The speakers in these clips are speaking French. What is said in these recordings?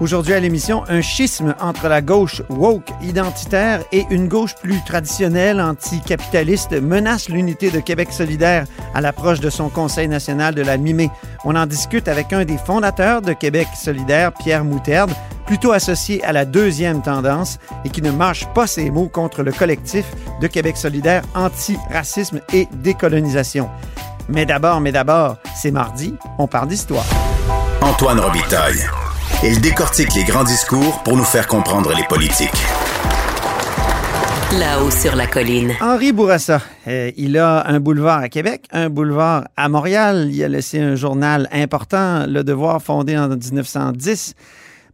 Aujourd'hui à l'émission, un schisme entre la gauche woke identitaire et une gauche plus traditionnelle anticapitaliste menace l'unité de Québec solidaire à l'approche de son Conseil national de la mi-mai. On en discute avec un des fondateurs de Québec solidaire, Pierre Moutarde, plutôt associé à la deuxième tendance et qui ne mâche pas ses mots contre le collectif de Québec solidaire anti-racisme et décolonisation. Mais d'abord, mais d'abord, c'est mardi, on parle d'histoire. Antoine Robitaille. Il décortique les grands discours pour nous faire comprendre les politiques. Là-haut sur la colline. Henri Bourassa, euh, il a un boulevard à Québec, un boulevard à Montréal. Il a laissé un journal important, Le Devoir, fondé en 1910.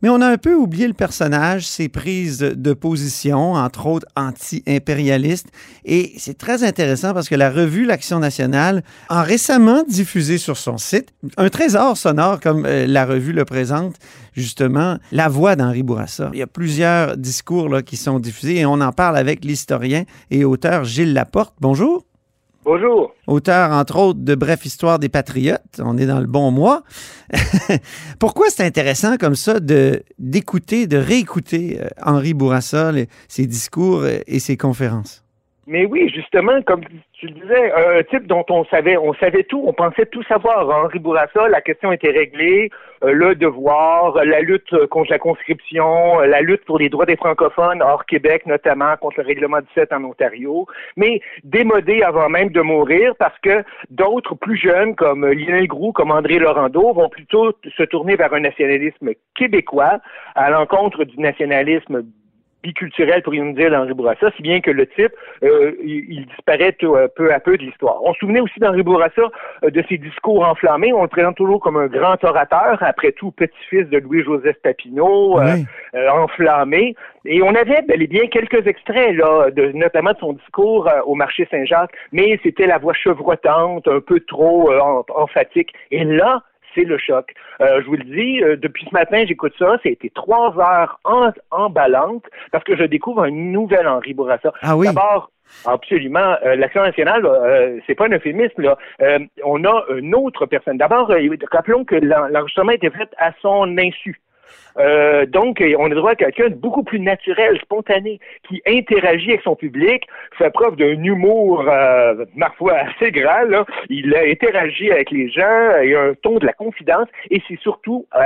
Mais on a un peu oublié le personnage, ses prises de position, entre autres anti-impérialistes. Et c'est très intéressant parce que la revue L'Action nationale a récemment diffusé sur son site un trésor sonore, comme euh, la revue le présente, justement, la voix d'Henri Bourassa. Il y a plusieurs discours là, qui sont diffusés et on en parle avec l'historien et auteur Gilles Laporte. Bonjour. Bonjour. Auteur, entre autres, de Bref Histoire des Patriotes. On est dans le bon mois. Pourquoi c'est intéressant comme ça de, d'écouter, de réécouter euh, Henri Bourassa, les- ses discours et ses conférences? Mais oui, justement, comme tu le disais, un type dont on savait, on savait tout, on pensait tout savoir. Henri Bourassa, la question était réglée, euh, le devoir, la lutte contre la conscription, euh, la lutte pour les droits des francophones hors Québec, notamment contre le règlement 17 en Ontario, mais démodé avant même de mourir parce que d'autres plus jeunes comme euh, Lionel Groux, comme André Laurando, vont plutôt se tourner vers un nationalisme québécois à l'encontre du nationalisme biculturel, pourrions-nous dire, d'Henri Bourassa, si bien que le type, euh, il, disparaît euh, peu à peu de l'histoire. On se souvenait aussi d'Henri Bourassa euh, de ses discours enflammés. On le présente toujours comme un grand orateur, après tout petit-fils de Louis-Joseph Papineau, Oui. euh, enflammé. Et on avait bel et bien quelques extraits, là, de, notamment de son discours au marché Saint-Jacques, mais c'était la voix chevrotante, un peu trop em- emphatique. Et là, c'est le choc. Euh, je vous le dis, euh, depuis ce matin, j'écoute ça. Ça a été trois heures en, emballantes parce que je découvre un nouvel Henri Bourassa. Ah oui? D'abord, absolument, euh, l'Action nationale, euh, c'est pas un euphémisme. Là. Euh, on a une autre personne. D'abord, rappelons que l'en- l'enregistrement était fait à son insu. Euh, donc, euh, on a droit à quelqu'un de beaucoup plus naturel, spontané, qui interagit avec son public, fait preuve d'un humour, euh, ma foi, assez grand. Là. Il a interagi avec les gens, il a un ton de la confidence, et c'est surtout, euh,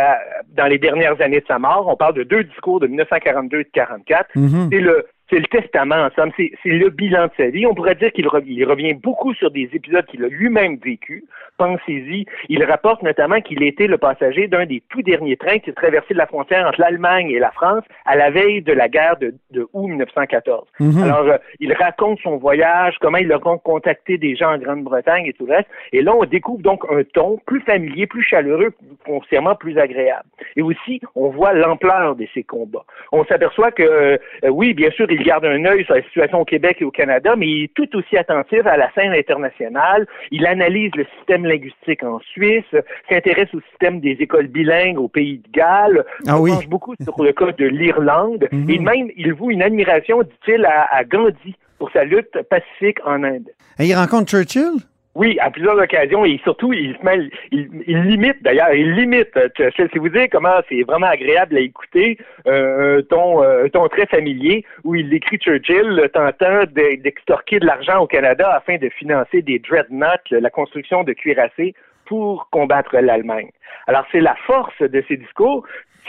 dans les dernières années de sa mort, on parle de deux discours de 1942 et de 44, Mhm. c'est le c'est le testament, en somme. C'est, le bilan de sa vie. On pourrait dire qu'il revient, il revient beaucoup sur des épisodes qu'il a lui-même vécu. Pensez-y. Il rapporte notamment qu'il était le passager d'un des tout derniers trains qui traversait la frontière entre l'Allemagne et la France à la veille de la guerre de, de août 1914. Mhm. Alors, euh, il raconte son voyage, comment il a con- contacté des gens en Grande-Bretagne et tout le reste. Et là, on découvre donc un ton plus familier, plus chaleureux, foncièrement plus agréable. Et aussi, on voit l'ampleur de ces combats. On s'aperçoit que, euh, oui, bien sûr, il garde un œil sur la situation au Québec et au Canada, mais il est tout aussi attentif à la scène internationale. Il analyse le système linguistique en Suisse, s'intéresse au système des écoles bilingues au pays de Galles, Ah se oui. penche beaucoup sur le cas de l'Irlande, Mhm. et même, il voue une admiration, dit-il, à, à Gandhi pour sa lutte pacifique en Inde. Et il rencontre Churchill? Oui, à plusieurs occasions, et surtout, il il, il limite d'ailleurs, il limite. euh, Churchill. Si vous dire comment c'est vraiment agréable à écouter, euh, ton, euh, ton très familier, où il écrit Churchill tentant de- d'extorquer de l'argent au Canada afin de financer des dreadnoughts, la construction de cuirassés pour combattre l'Allemagne. Alors c'est la force de ces discours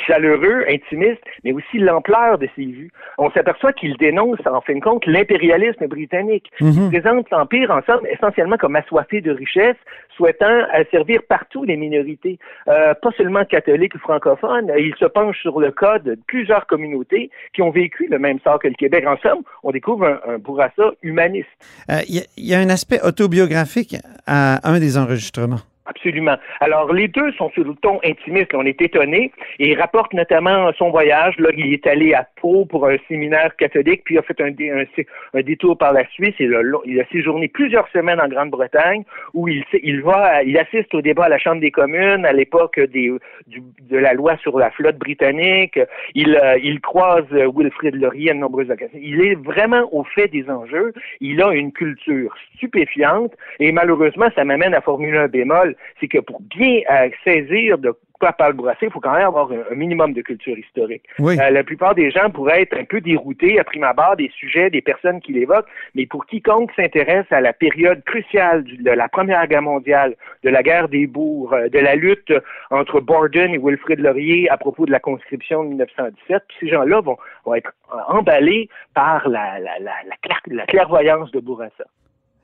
chaleureux, intimiste, mais aussi l'ampleur de ses vues. On s'aperçoit qu'il dénonce, en fin de compte, l'impérialisme britannique. Mhm. Il présente l'Empire, en somme, essentiellement comme assoiffé de richesse, souhaitant asservir partout les minorités, euh, pas seulement catholiques ou francophones. Il se penche sur le cas de plusieurs communautés qui ont vécu le même sort que le Québec. En somme, on découvre un, un Bourassa humaniste. Euh, y, il y a un aspect autobiographique à un des enregistrements. Absolument. Alors, les deux sont sur le ton intimiste. On est étonnés. Et il rapporte notamment son voyage. Là, il est allé à Pau pour un séminaire catholique, puis il a fait un, détour par la Suisse. Il a, séjourné plusieurs semaines en Grande-Bretagne, où il, va, il assiste au débat à la Chambre des communes à l'époque de la loi sur la flotte britannique. Il, euh, il croise Wilfrid Laurier à de nombreuses occasions. Il est vraiment au fait des enjeux. Il a une culture stupéfiante. Et malheureusement, ça m'amène à formuler un bémol c'est que pour bien euh, saisir de quoi parle Bourassa, il faut quand même avoir un, minimum de culture historique. Euh, la plupart des gens pourraient être un peu déroutés à prime abord des sujets, des personnes qui l'évoquent, mais pour quiconque s'intéresse à la période cruciale de la Première Guerre mondiale, de la guerre des bourgs, euh, de la lutte entre Borden et Wilfrid Laurier à propos de la conscription de 1917, ces gens-là vont, être emballés par la, la clairvoyance de Bourassa.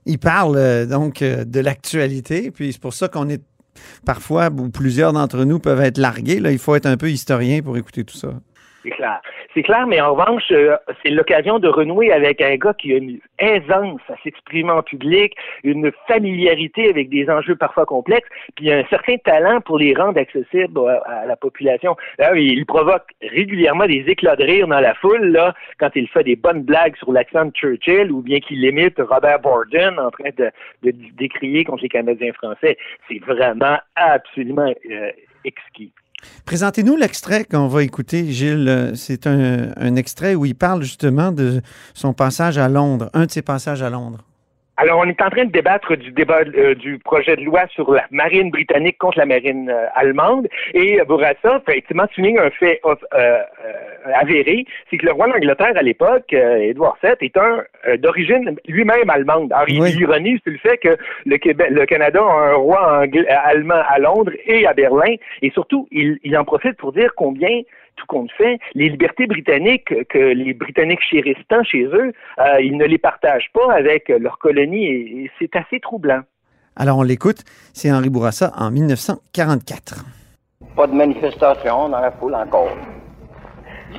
Il parle euh, donc euh, de l'actualité, puis c'est pour ça qu'on est parfois, ou plusieurs d'entre nous peuvent être largués. Là, il faut être un peu historien pour écouter tout ça. C'est clair. Mais en revanche, euh, c'est l'occasion de renouer avec un gars qui a une aisance à s'exprimer en public, une familiarité avec des enjeux parfois complexes, puis un certain talent pour les rendre accessibles à, la population. Il provoque régulièrement des éclats de rire dans la foule, là, quand il fait des bonnes blagues sur l'accent de Churchill ou bien qu'il imite Robert Borden en train de, de décrier contre les Canadiens français. C'est vraiment absolument euh, exquis. Présentez-nous l'extrait qu'on va écouter, Gilles. C'est un, un, extrait où il parle justement de son passage à Londres, un de ses passages à Londres. Alors, on est en train de débattre du débat euh, du projet de loi sur la marine britannique contre la marine euh, allemande. Et Bourassa fait effectivement souligner un fait euh, avéré, c'est que le roi d'Angleterre à l'époque, Édouard VII, est un d'origine lui-même allemande. Alors, l'ironie, c'est le fait que le, Québec, le Canada a un roi allemand à Londres et à Berlin. Et surtout, il, il en profite pour dire combien tout compte fait, les libertés britanniques que les Britanniques chérissent tant chez eux, euh, ils ne les partagent pas avec leurs colonies et, c'est assez troublant. Alors on l'écoute, c'est Henri Bourassa en 1944. Pas de manifestation dans la foule encore.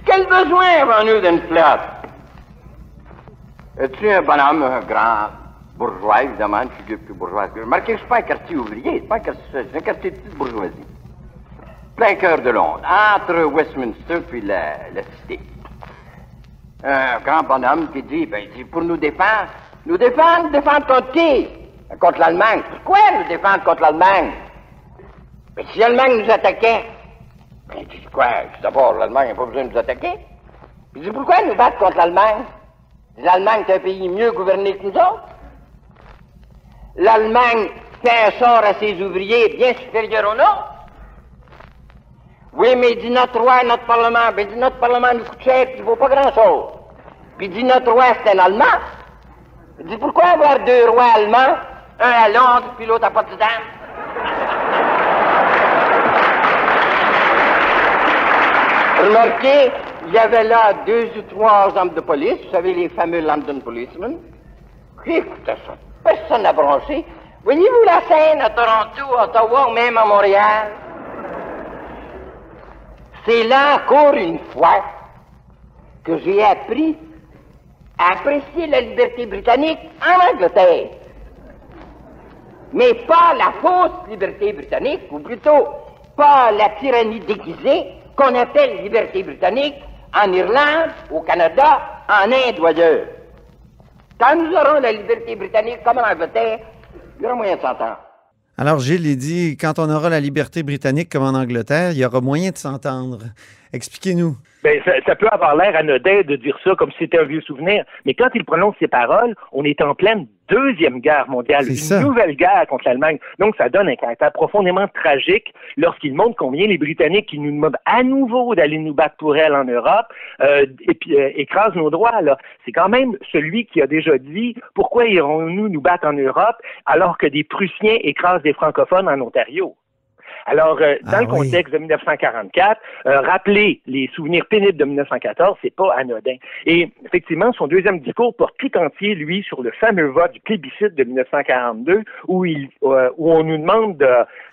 Quel besoin avons-nous d'une flotte? Es-tu un bonhomme, un grand bourgeois, évidemment, une figure plus bourgeoise que Remarquez que je suis pas un quartier ouvrier, c'est pas un quartier, c'est un quartier de petite bourgeoisie plein cœur de Londres, entre Westminster puis la, cité. Un grand bonhomme qui dit, ben, dit, pour nous défendre, nous défendre, défendre contre qui? Contre l'Allemagne. Pourquoi nous défendre contre l'Allemagne? Mais si l'Allemagne nous attaquait, ben, dit quoi? D'abord, l'Allemagne n'a pas besoin de nous attaquer. Il dit, pourquoi nous battre contre l'Allemagne? L'Allemagne est un pays mieux gouverné que nous autres. L'Allemagne fait un sort à ses ouvriers bien supérieur au nôtre. Oui, mais il dit notre roi, notre parlement. Ben, il dit notre parlement nous coûte cher, puis il vaut pas grand-chose. Puis il dit notre roi, c'est un Allemand. Il dit pourquoi avoir deux rois allemands, un à Londres, puis l'autre à Potsdam? Remarquez, il y avait là deux ou trois hommes de police, vous savez, les fameux London Policemen. Écoutez ça, personne n'a branché. Voyez-vous la scène à Toronto, à Ottawa ou même à Montréal? C'est là encore une fois que j'ai appris à apprécier la liberté britannique en Angleterre. Mais pas la fausse liberté britannique, ou plutôt pas la tyrannie déguisée qu'on appelle liberté britannique en Irlande, au Canada, en Inde ou ailleurs. Quand nous aurons la liberté britannique comme en Angleterre, il y aura moyen de s'entendre. Alors, Gilles, il dit, quand on aura la liberté britannique comme en Angleterre, il y aura moyen de s'entendre. Expliquez-nous. Ben, ça, peut avoir l'air anodin de dire ça comme si c'était un vieux souvenir, mais quand il prononce ces paroles, on est en pleine deuxième guerre mondiale, une nouvelle guerre contre l'Allemagne. Donc, ça donne un caractère profondément tragique lorsqu'il montre combien les Britanniques qui nous demandent à nouveau d'aller nous battre pour elle en Europe euh, et puis euh, écrasent nos droits. Là, c'est quand même celui qui a déjà dit pourquoi irons-nous nous battre en Europe alors que des Prussiens écrasent des francophones en Ontario? Alors, euh, dans Ah le oui. contexte de 1944, euh, rappeler les souvenirs pénibles de 1914, c'est pas anodin. Et effectivement, son deuxième discours porte tout entier, lui, sur le fameux vote du plébiscite de 1942, où, il, euh, où on nous demande de-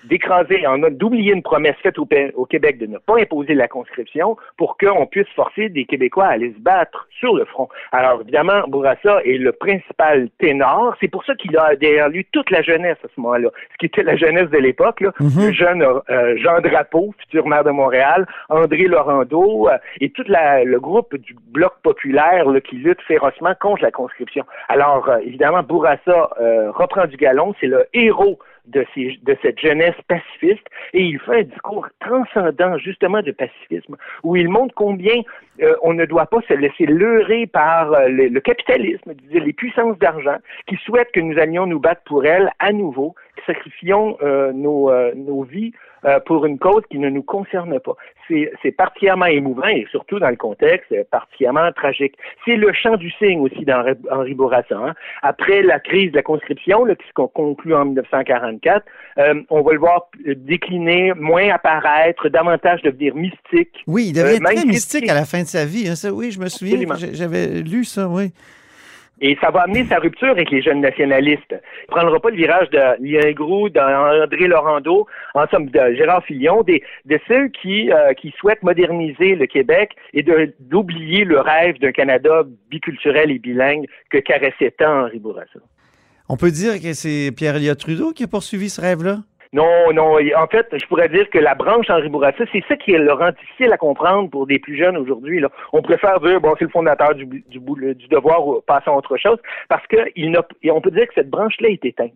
d'écraser, en- d'oublier une promesse faite au, Québec de ne pas imposer la conscription pour qu'on puisse forcer des Québécois à aller se battre sur le front. Alors, évidemment, Bourassa est le principal ténor. C'est pour ça qu'il a derrière lui toute la jeunesse à ce moment-là, ce qui était la jeunesse de l'époque, là. Mhm. le jeune euh, Jean Drapeau, futur maire de Montréal, André Laurando euh, et tout le groupe du Bloc populaire qui lutte férocement contre la conscription. Alors, euh, évidemment, Bourassa reprend du galon, c'est le héros de, ces, de cette jeunesse pacifiste et il fait un discours transcendant justement de pacifisme où il montre combien euh, on ne doit pas se laisser leurrer par euh, le, capitalisme, les puissances d'argent qui souhaitent que nous allions nous battre pour elles à nouveau, sacrifions euh, nos, euh, nos vies euh, pour une cause qui ne nous concerne pas. C'est particulièrement émouvant et surtout dans le contexte particulièrement tragique. C'est le chant du cygne aussi d'Henri Henri Bourassa. hein. Après la crise de la conscription, là, qui se con- conclut en 1944, euh, on va le voir décliner, moins apparaître, davantage devenir mystique. Oui, il devient Euh, très mystique à la fin de sa vie. hein, ça, oui, je me souviens, j'avais lu ça, oui. Et ça va amener sa rupture avec les jeunes nationalistes. Il ne prendra pas le virage de Lien Groux, d'André Laurando, en somme de Gérard Fillon, des, de ceux qui, euh, qui souhaitent moderniser le Québec et d'oublier le rêve d'un Canada biculturel et bilingue que caressait tant Henri Bourassa. On peut dire que c'est Pierre Elliott Trudeau qui a poursuivi ce rêve-là? Non, non. En fait, je pourrais dire que la branche Henri Bourassa, c'est ça qui le rend difficile à comprendre pour des plus jeunes aujourd'hui. On préfère dire, bon, c'est le fondateur du, du, devoir, ou passons à autre chose, parce que il n'a, et on peut dire que cette branche-là est éteinte.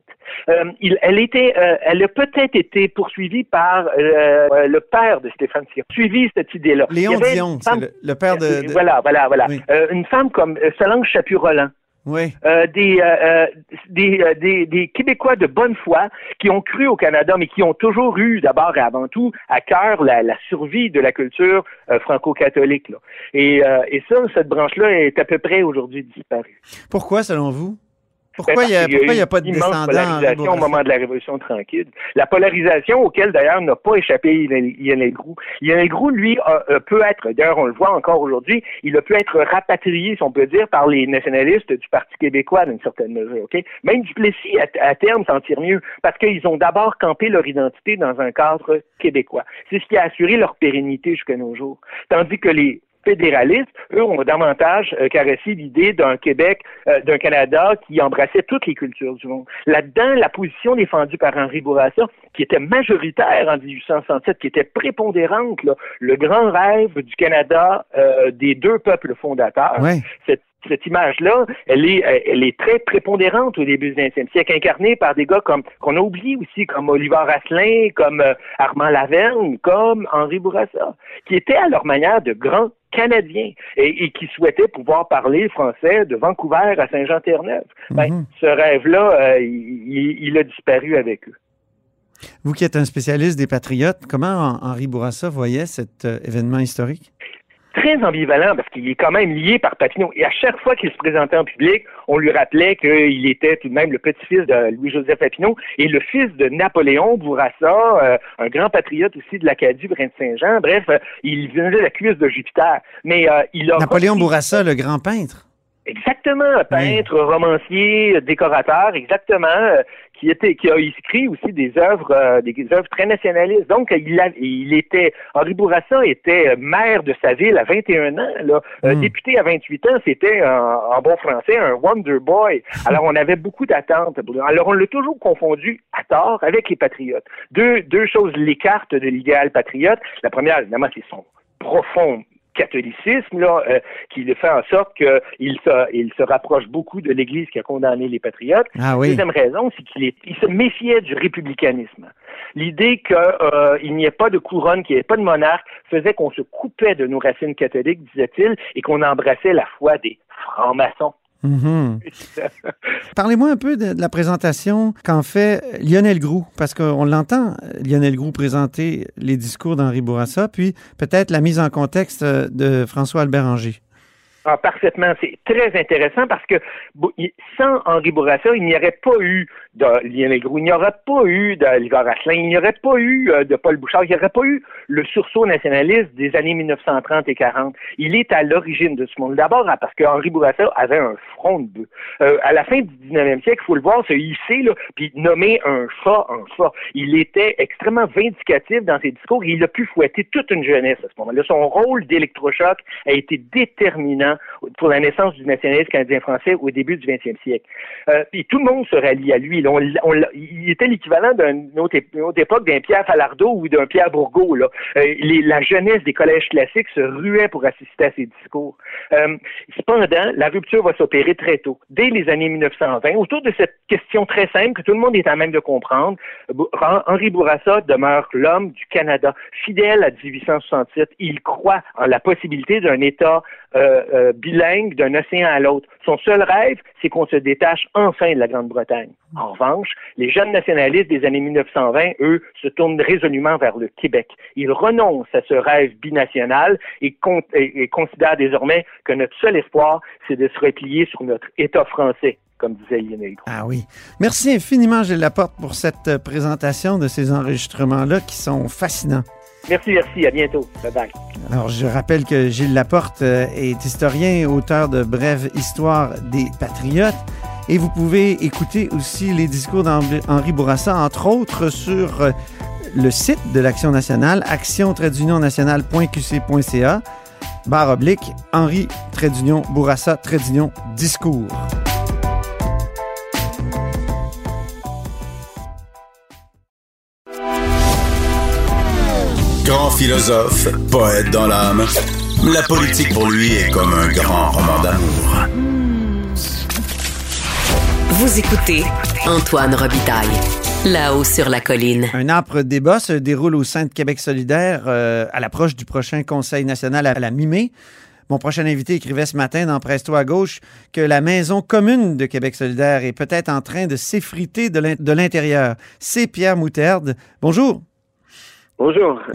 Euh, il, elle était, euh, elle a peut-être été poursuivie par euh, le père de Stéphane Sion. Suivi cette idée-là. Léon Dion, femme- le, le père de... de- Voilà, voilà, voilà. Oui. Une femme comme Solange Chaput-Roland. Oui. Euh, des, euh, euh, des, euh, des, des Québécois de bonne foi qui ont cru au Canada, mais qui ont toujours eu d'abord et avant tout à cœur la, la survie de la culture franco-catholique. là. Et, et ça, cette branche-là est à peu près aujourd'hui disparue. Pourquoi, selon vous? Pourquoi Ben, il n'y a, pas de descendants? polarisation au moment de la Révolution tranquille. La polarisation auquel, d'ailleurs, n'a pas échappé. Lionel Groux, lui, a- a- peut être, d'ailleurs, on le voit encore aujourd'hui, il a pu être rapatrié, si on peut dire, par les nationalistes du Parti québécois, d'une certaine mesure, OK? Même Duplessis, à, à terme, s'en tire mieux, parce qu'ils ont d'abord campé leur identité dans un cadre québécois. C'est ce qui a assuré leur pérennité jusqu'à nos jours. Tandis que les fédéralistes, eux, ont davantage euh, caressé l'idée d'un Québec, euh, d'un Canada qui embrassait toutes les cultures du monde. Là-dedans, la position défendue par Henri Bourassa, qui était majoritaire en 1867, qui était prépondérante, là, le grand rêve du Canada euh, des deux peuples fondateurs, Ouais. cette, cette image-là, elle est, elle est très prépondérante au début du 20e siècle, incarnée par des gars comme qu'on a oublié aussi, comme Oliver Asselin, comme euh, Armand Laverne, comme Henri Bourassa, qui étaient à leur manière de grands Canadiens et, et qui souhaitaient pouvoir parler français de Vancouver à Saint-Jean-Terre-Neuve. Ben, Mhm. ce rêve-là, euh, il, il a disparu avec eux. Vous qui êtes un spécialiste des patriotes, comment Henri Bourassa voyait cet euh, événement historique? Très ambivalent parce qu'il est quand même lié par Papineau. Et à chaque fois qu'il se présentait en public, on lui rappelait qu'il était tout de même le petit-fils de Louis-Joseph Papineau et le fils de Napoléon Bourassa, euh, un grand patriote aussi de l'Acadie, Brin-de-Saint-Jean. Bref, euh, il venait de la cuisse de Jupiter. Mais euh, il a Napoléon repris- Bourassa, le grand peintre. Exactement, peintre, romancier, décorateur, exactement, qui était, qui a écrit aussi des œuvres, euh, des œuvres très nationalistes. Donc, il, a, il était, Henri Bourassa était maire de sa ville à 21 ans, là, Euh, Mm. député à 28 ans, c'était en, bon français un Wonder Boy. Alors, on avait beaucoup d'attentes. Alors, on l'a toujours confondu à tort avec les patriotes. Deux, deux choses l'écartent de l'idéal patriote. La première, évidemment, c'est son profond catholicisme là, euh, qui le fait en sorte qu'il se, il se rapproche beaucoup de l'Église qui a condamné les patriotes. Ah oui. Deuxième raison, c'est qu'il il se méfiait du républicanisme. L'idée qu'il n'y ait pas de couronne, qu'il n'y ait pas de monarque, faisait qu'on se coupait de nos racines catholiques, disait-il, et qu'on embrassait la foi des francs-maçons. Mhm. Parlez-moi un peu de, la présentation qu'en fait Lionel Groux, parce qu'on l'entend, Lionel Groux présenter les discours d'Henri Bourassa, puis peut-être la mise en contexte euh, de François-Albert Angers. Ah, parfaitement. C'est très intéressant parce que sans Henri Bourassa, il n'y aurait pas eu il n'y aurait pas eu d'Algar Asselin, il n'y aurait pas eu euh, de Paul Bouchard, il n'y aurait pas eu le sursaut nationaliste des années 1930 et 40. Il est à l'origine de ce monde. D'abord parce que Henri Bourassa avait un front de bœuf. Euh, à la fin du 19e siècle, il faut le voir se hisser, là, puis nommer un chat un chat. Il était extrêmement vindicatif dans ses discours et il a pu fouetter toute une jeunesse à ce moment-là. Son rôle d'électrochoc a été déterminant pour la naissance du nationalisme canadien-français au début du 20e siècle. Euh, puis tout le monde se rallie à lui. Il était l'équivalent d'une autre, époque d'un Pierre Falardeau ou d'un Pierre Bourgault. Là. Euh, la jeunesse des collèges classiques se ruait pour assister à ses discours. Euh, cependant, la rupture va s'opérer très tôt, dès les années 1920, autour de cette question très simple que tout le monde est à même de comprendre. Henri Bourassa demeure l'homme du Canada, fidèle à 1867. Il croit en la possibilité d'un État euh, bilingue d'un océan à l'autre. Son seul rêve, c'est qu'on se détache enfin de la Grande-Bretagne. En revanche, les jeunes nationalistes des années 1920, eux, se tournent résolument vers le Québec. Ils renoncent à ce rêve binational et, considèrent désormais que notre seul espoir, c'est de se replier sur notre État français comme disait Lionel Ah oui. Merci infiniment, Gilles Laporte, pour cette présentation de ces enregistrements-là qui sont fascinants. Merci, merci. À bientôt. Bye bye. Alors, je rappelle que Gilles Laporte euh, est historien, auteur de Brève Histoire des Patriotes. Et vous pouvez écouter aussi les discours d'Henri Bourassa, entre autres, sur euh, le site de l'Action nationale, action-nationale.qc.ca, barre oblique, Henri Bourassa discours. Grand philosophe, poète dans l'âme, la politique pour lui est comme un grand roman d'amour. Vous écoutez Antoine Robitaille. Là-haut sur la colline. Un âpre débat se déroule au sein de Québec solidaire euh, à l'approche du prochain Conseil national à la mi-mai. Mon prochain invité écrivait ce matin dans Presto à gauche que la maison commune de Québec solidaire est peut-être en train de s'effriter de l'intérieur. C'est Pierre Moutarde. Bonjour.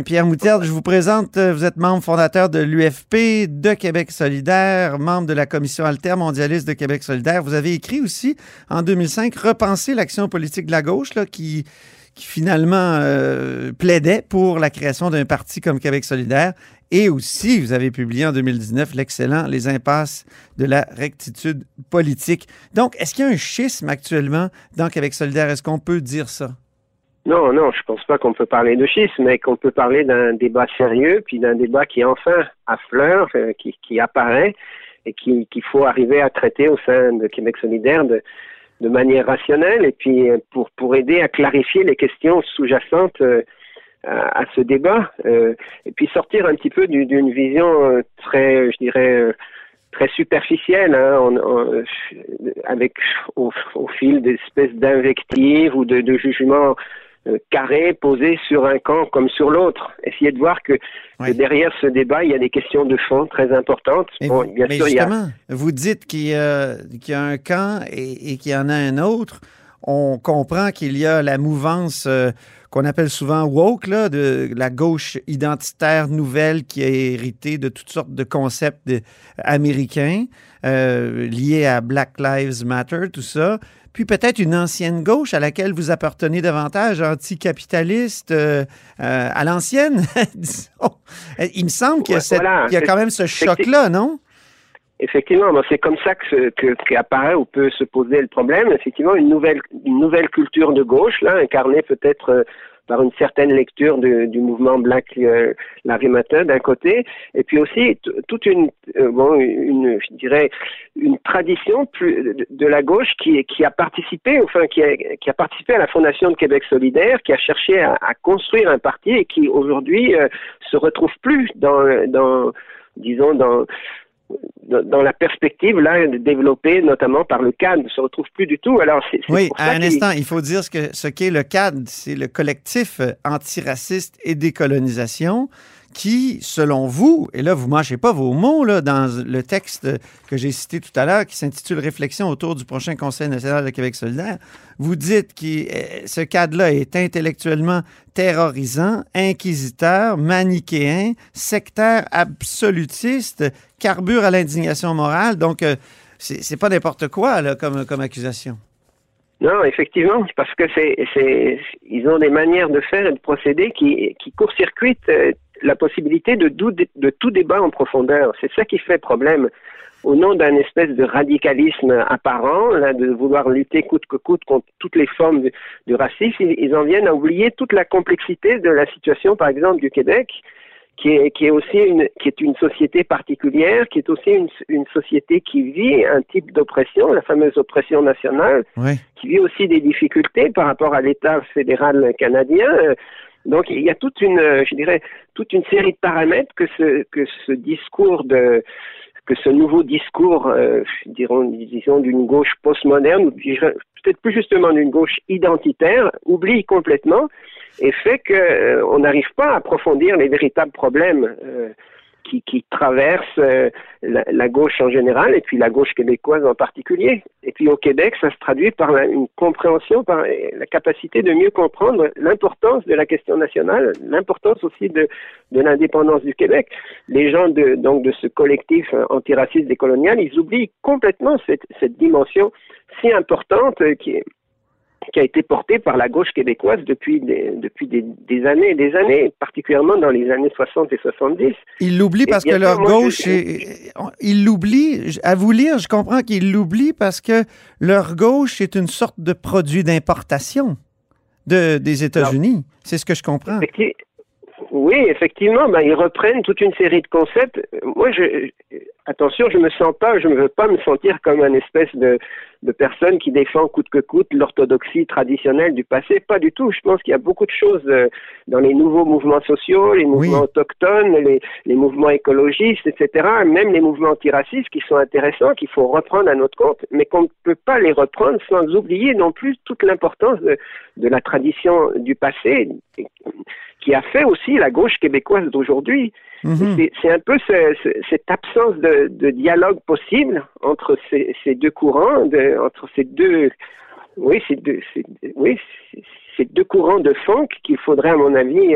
Pierre Moutarde, je vous présente, euh, vous êtes membre fondateur de l'UFP, de Québec solidaire, membre de la commission altermondialiste de Québec solidaire. Vous avez écrit aussi en 2005 Repenser l'action politique de la gauche, là, qui, qui finalement euh, plaidait pour la création d'un parti comme Québec solidaire. Et aussi, vous avez publié en 2019 l'excellent Les impasses de la rectitude politique. Donc, est-ce qu'il y a un schisme actuellement dans Québec solidaire? Est-ce qu'on peut dire ça? Non, non, je pense pas qu'on peut parler de schisme, mais qu'on peut parler d'un débat sérieux, puis d'un débat qui enfin affleure, euh, qui, qui apparaît et qu'il faut arriver à traiter au sein de Québec solidaire de, de manière rationnelle et puis euh, pour, pour aider à clarifier les questions sous-jacentes euh, à, ce débat et puis sortir un petit peu d'une vision très, je dirais, très superficielle, hein, avec au, au fil d'espèces d'invectives ou de, de jugements euh, carré posé sur un camp comme sur l'autre. Essayez de voir que, derrière ce débat, il y a des questions de fond très importantes. bon, bien sûr, justement, vous dites qu'il y, a un camp et, qu'il y en a un autre. On comprend qu'il y a la mouvance euh, qu'on appelle souvent woke, là, de la gauche identitaire nouvelle qui a hérité de toutes sortes de concepts américains euh, à Black Lives Matter, tout ça puis peut-être une ancienne gauche à laquelle vous appartenez davantage, anticapitaliste, euh, euh à l'ancienne, disons. Il me semble qu'il y, a quand même ce choc-là, non? Effectivement, c'est comme ça que, que, qu'apparaît ou peut se poser le problème. Effectivement, une nouvelle, une nouvelle culture de gauche, là, incarnée peut-être euh, par une certaine lecture du mouvement Black euh, Lives Matter d'un côté, et puis aussi toute une, euh, une, je dirais, une tradition de, la gauche qui, a participé, enfin, qui a, participé à la fondation de Québec solidaire, qui a cherché à, construire un parti et qui aujourd'hui euh, se retrouve plus dans disons, dans dans la perspective là développée notamment par le CAD ne se retrouve plus du tout. Alors oui, à un instant, il faut dire ce que ce qu'est le CAD, c'est le collectif antiraciste et décolonisation qui, selon vous, et là, vous ne mâchez pas vos mots là, dans le texte que j'ai cité tout à l'heure, qui s'intitule Réflexion autour du prochain Conseil national de Québec solidaire, vous dites que euh, ce cadre-là est intellectuellement terrorisant, inquisiteur, manichéen, sectaire, absolutiste, carbure à l'indignation morale. Donc, euh, c'est pas n'importe quoi là, comme, accusation. Non, effectivement, parce que c'est, ils ont des manières de faire et de procéder qui, qui court-circuitent euh, la possibilité de, de tout débat en profondeur. C'est ça qui fait problème. Au nom d'un espèce de radicalisme apparent, là, de vouloir lutter coûte que coûte contre toutes les formes de, racisme, ils, en viennent à oublier toute la complexité de la situation, par exemple, du Québec, qui est, qui est aussi une, qui est une société particulière, qui est aussi une, une société qui vit un type d'oppression, la fameuse oppression nationale, qui vit aussi des difficultés par rapport à l'État fédéral canadien. Donc il y a toute une, euh, je dirais, toute une série de paramètres que ce que ce discours de que ce nouveau discours, euh, dirons, disons, d'une gauche postmoderne, ou peut-être plus justement d'une gauche identitaire, oublie complètement et fait qu'on euh, n'arrive pas à approfondir les véritables problèmes. Euh, qui, qui traverse euh, la, gauche en général et puis la gauche québécoise en particulier. Et puis au Québec, ça se traduit par une compréhension, par la capacité de mieux comprendre l'importance de la question nationale, l'importance aussi de, de l'indépendance du Québec. Les gens de, donc de ce collectif antiraciste décolonial, ils oublient complètement cette, cette dimension si importante euh, qui est qui a été porté par la gauche québécoise depuis des, depuis des, années et des années, particulièrement dans les années 60 et 70. Ils l'oublient parce que leur gauche, ils l'oublient, à vous lire, je comprends qu'ils l'oublient parce que leur gauche est une sorte de produit d'importation de, des États-Unis. C'est ce que je comprends. Oui, effectivement, ben, ils reprennent toute une série de concepts. Moi, je, attention, je me sens pas, je ne veux pas me sentir comme un espèce de, de personne qui défend coûte que coûte l'orthodoxie traditionnelle du passé. Pas du tout. Je pense qu'il y a beaucoup de choses euh, dans les nouveaux mouvements sociaux, les mouvements autochtones, les, les, mouvements écologistes, etc., même les mouvements antiracistes qui sont intéressants, qu'il faut reprendre à notre compte, mais qu'on ne peut pas les reprendre sans oublier non plus toute l'importance de, de la tradition du passé qui a fait aussi la gauche québécoise d'aujourd'hui. Mhm. C'est un peu cette absence de, dialogue possible entre ces, deux courants, entre ces deux, oui, ces deux, oui, ces deux courants de funk qu'il faudrait, à mon avis,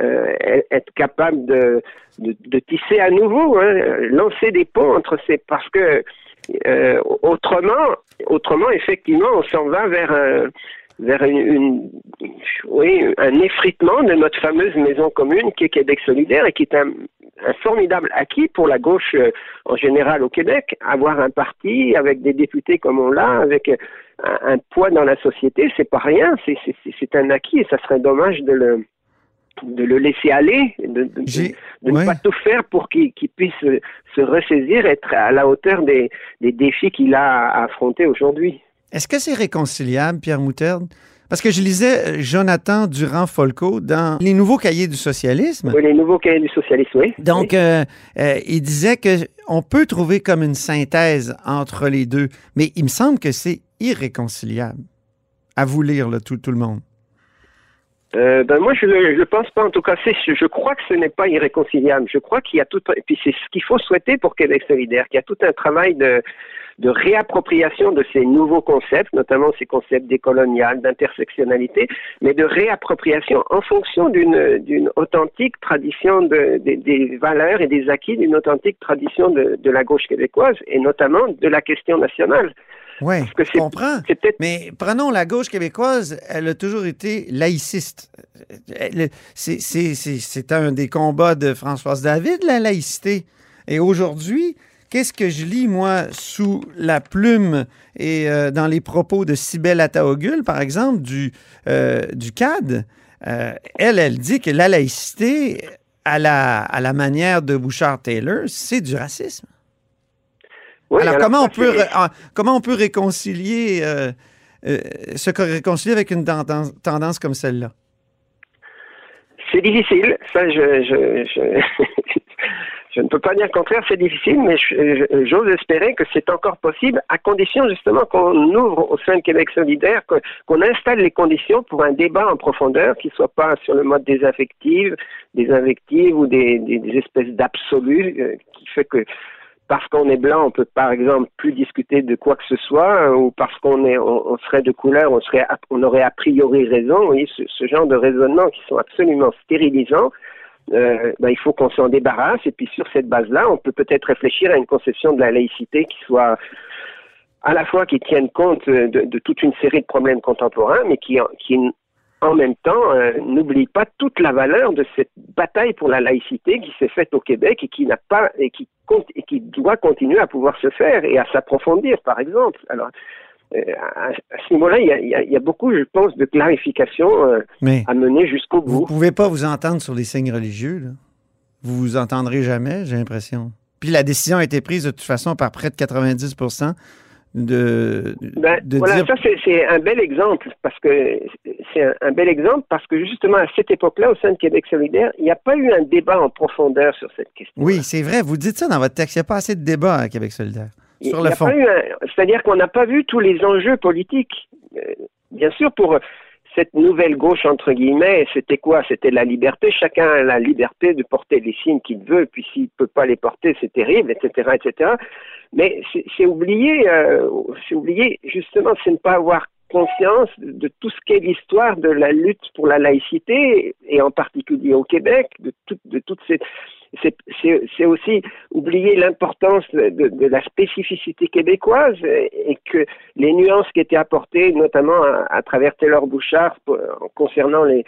euh, être capable de, de, tisser à nouveau, hein, lancer des ponts entre ces, parce que euh, autrement, autrement, effectivement, on s'en va vers un vers une, oui, un effritement de notre fameuse maison commune qui est Québec solidaire et qui est un, formidable acquis pour la gauche euh, en général au Québec. Avoir un parti avec des députés comme on l'a, avec un, poids dans la société, c'est pas rien, c'est un acquis et ça serait dommage de le de le laisser aller, de, ne pas tout faire pour qu'il puisse se ressaisir, être à la hauteur des, des défis qu'il a à affronter aujourd'hui. Est-ce que c'est réconciliable, Pierre Moutarde? Parce que je lisais euh, Jonathan Durand-Folco dans Les Nouveaux Cahiers du socialisme. Oui, les Nouveaux Cahiers du socialisme, oui. Donc, euh, euh, il disait qu'on peut trouver comme une synthèse entre les deux, mais il me semble que c'est irréconciliable. À vous lire, tout, tout le monde. ben moi, je ne pense pas. En tout cas, je crois que ce n'est pas irréconciliable. Je crois qu'il y a tout. Et puis, c'est ce qu'il faut souhaiter pour Québec solidaire, qu'il y a tout un travail de, de réappropriation de ces nouveaux concepts, notamment ces concepts décolonial, d'intersectionnalité, mais de réappropriation en fonction d'une, d'une authentique tradition de, des valeurs et des acquis d'une authentique tradition de, de la gauche québécoise et notamment de la question nationale. Oui, je comprends. Mais prenons la gauche québécoise, elle a toujours été laïciste. C'est un des combats de Françoise David, la laïcité. Et aujourd'hui, Qu'est-ce que je lis, moi, sous la plume et euh, dans les propos de Sibelle Ataogul, par exemple, du, euh, du CAD? Euh, elle, elle dit que la laïcité, à la, à la manière de Bouchard-Taylor, c'est du racisme. alors, comment, on peut, comment on peut réconcilier, se réconcilier avec une tendance, tendance comme celle-là? C'est difficile. Ça, je, je Je ne peux pas dire le contraire, c'est difficile, mais je- je- j'ose espérer que c'est encore possible, à condition justement qu'on ouvre au sein de Québec solidaire, qu'on installe les conditions pour un débat en profondeur qui soit pas sur le mode des invectives, des invectives ou des, espèces d'absolus, euh, qui fait que parce qu'on est blanc, on peut par exemple plus discuter de quoi que ce soit, euh, ou parce qu'on est, on, serait de couleur, on serait, on aurait a priori raison. Voyez, ce, ce genre de raisonnements qui sont absolument stérilisants. Euh, ben, il faut qu'on s'en débarrasse et puis sur cette base-là, on peut peut-être réfléchir à une conception de la laïcité qui soit à la fois qui tienne compte euh, de, toute une série de problèmes contemporains, mais qui, en- même temps euh, n'oublie pas toute la valeur de cette bataille pour la laïcité qui s'est faite au Québec et qui n'a pas et qui compte et qui doit continuer à pouvoir se faire et à s'approfondir, par exemple. À, à ce niveau-là, il y a, il y a- il y a beaucoup, je pense, de clarification euh, à mener jusqu'au vous bout. pouvez pas vous entendre sur les signes religieux. Là. Vous vous entendrez jamais, j'ai l'impression. Puis la décision a été prise de toute façon par près de 90 de, Ben, de voilà, dire ça c'est- un bel exemple parce que c'est un, un bel exemple parce que justement à cette époque-là, au sein de Québec solidaire, il n'y a pas eu un débat en profondeur sur cette question. Oui, c'est vrai. Vous dites ça dans votre texte. Il n'y a pas assez de débat à Québec solidaire. Il- Sur il le y a fond. pas eu un- C'est-à-dire qu'on n'a pas vu tous les enjeux politiques. Euh, bien sûr, pour cette nouvelle gauche, entre guillemets, c'était quoi? C'était la liberté. Chacun a la liberté de porter les signes qu'il veut, puis s'il ne peut pas les porter, c'est terrible, etc., etc. Mais c'est euh, oublier justement, c'est ne pas avoir conscience de tout ce qu'est l'histoire de la lutte pour la laïcité, et en particulier au Québec, de, tout- de toutes ces... C'est aussi oublier l'importance de, la spécificité québécoise et, que les nuances qui étaient apportées, notamment à, travers Taylor Bouchard, concernant les,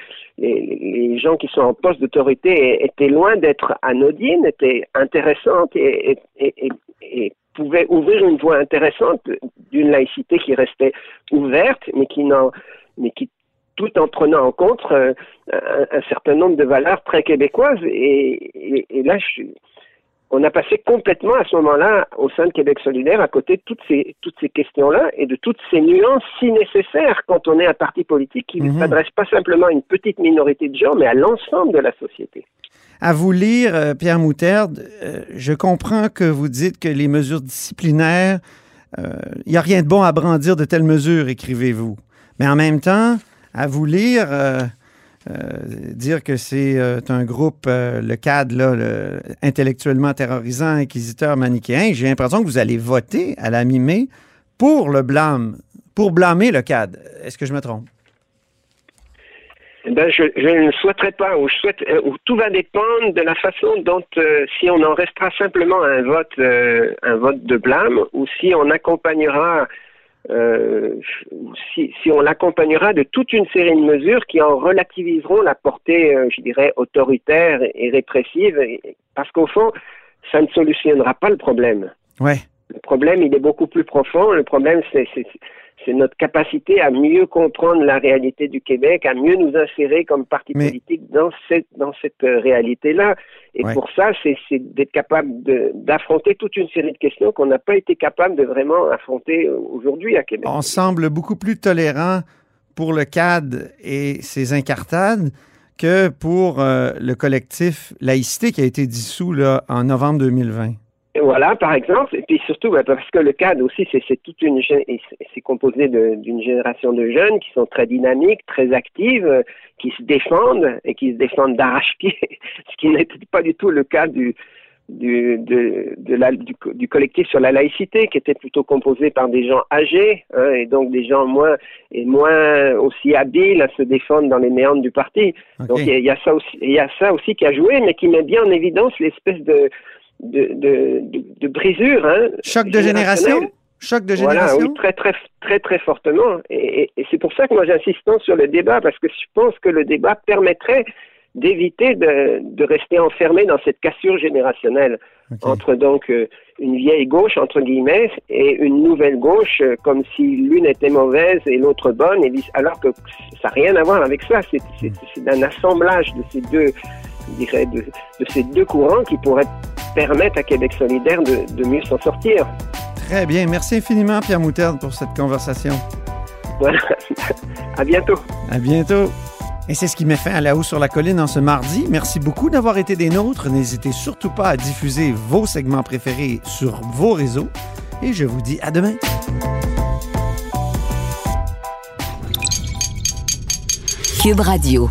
gens qui sont en poste d'autorité, étaient loin d'être anodines, étaient intéressantes et, et, ouvrir une voie intéressante d'une laïcité qui restait ouverte, mais qui mais qui tout en prenant en compte euh, un, un certain nombre de valeurs très québécoises. Et, et- et là, je on a passé complètement à ce moment-là, au sein de Québec solidaire, à côté de toutes ces, toutes ces questions-là et de toutes ces nuances si nécessaires quand on est un parti politique qui ne Mhm. s'adresse pas simplement à une petite minorité de gens, mais à l'ensemble de la société. À vous lire, euh, Pierre Moutarde, euh, je comprends que vous dites que les mesures disciplinaires, il n'y a rien de bon à brandir de telles mesures, écrivez-vous. Mais en même temps, à vous lire, euh, euh, dire que c'est euh, un groupe, le CAD, là, le- intellectuellement terrorisant, inquisiteur, manichéen, j'ai l'impression que vous allez voter à la mi-mai pour le blâme, pour blâmer le CAD. Est-ce que je me trompe? Ben, je, ne souhaiterais pas, ou souhaite, ou tout va dépendre de la façon dont, si on en restera simplement à un vote, un vote de blâme, ou si on accompagnera, euh, si, si on l'accompagnera de toute une série de mesures qui en relativiseront la portée, euh, je dirais, autoritaire et répressive, et- parce qu'au fond, ça ne solutionnera pas le problème. Ouais. Le problème, il est beaucoup plus profond. Le problème, c'est, c'est, notre capacité à mieux comprendre la réalité du Québec, à mieux nous insérer comme parti Mais- politique dans cette, dans cette euh, réalité-là. Et Ouais. pour ça, c'est, d'être capable d'affronter toute une série de questions qu'on n'a pas été capable de vraiment affronter euh, aujourd'hui à Québec. On semble beaucoup plus tolérant pour le CAD et ses incartades que pour euh, le collectif Laïcité qui a été dissous là, en novembre 2020. Voilà, par exemple, et puis surtout ben, parce que le cadre aussi, c'est toute une c'est- composé d'une génération de jeunes qui sont très dynamiques, très actives, qui se défendent et qui se défendent d'arrache-pied, ce qui n'était pas du tout le cas du du, de, de la, du, du collectif sur la laïcité, qui était plutôt composé par des gens âgés, hein, et donc des gens moins et moins aussi habiles à se défendre dans les méandres du parti. Donc il y, a- il y a ça aussi, il y a ça aussi qui a joué, mais qui met bien en évidence l'espèce de de, de, de, de brisure. Hein, Choc de génération? Choc de Voilà, génération? oui, très très très très fortement. Et, et- et c'est pour ça que moi j'insiste sur le débat parce que je pense que le débat permettrait d'éviter de, de rester enfermé dans cette cassure générationnelle entre donc euh, une vieille gauche entre guillemets et une nouvelle gauche euh, comme si l'une était mauvaise et l'autre bonne et alors que ça n'a rien à voir avec ça c'est c'est un assemblage de ces deux je dirais de, de ces deux courants qui pourraient permettre à Québec solidaire de, de mieux s'en sortir Très bien. Merci infiniment, Pierre Moutarde, pour cette conversation. voilà à bientôt À bientôt. Et c'est ce qui met fin à La Haut sur la Colline en ce mardi. Merci beaucoup d'avoir été des nôtres. N'hésitez surtout pas à diffuser vos segments préférés sur vos réseaux. Et je vous dis à demain. Cube Radio.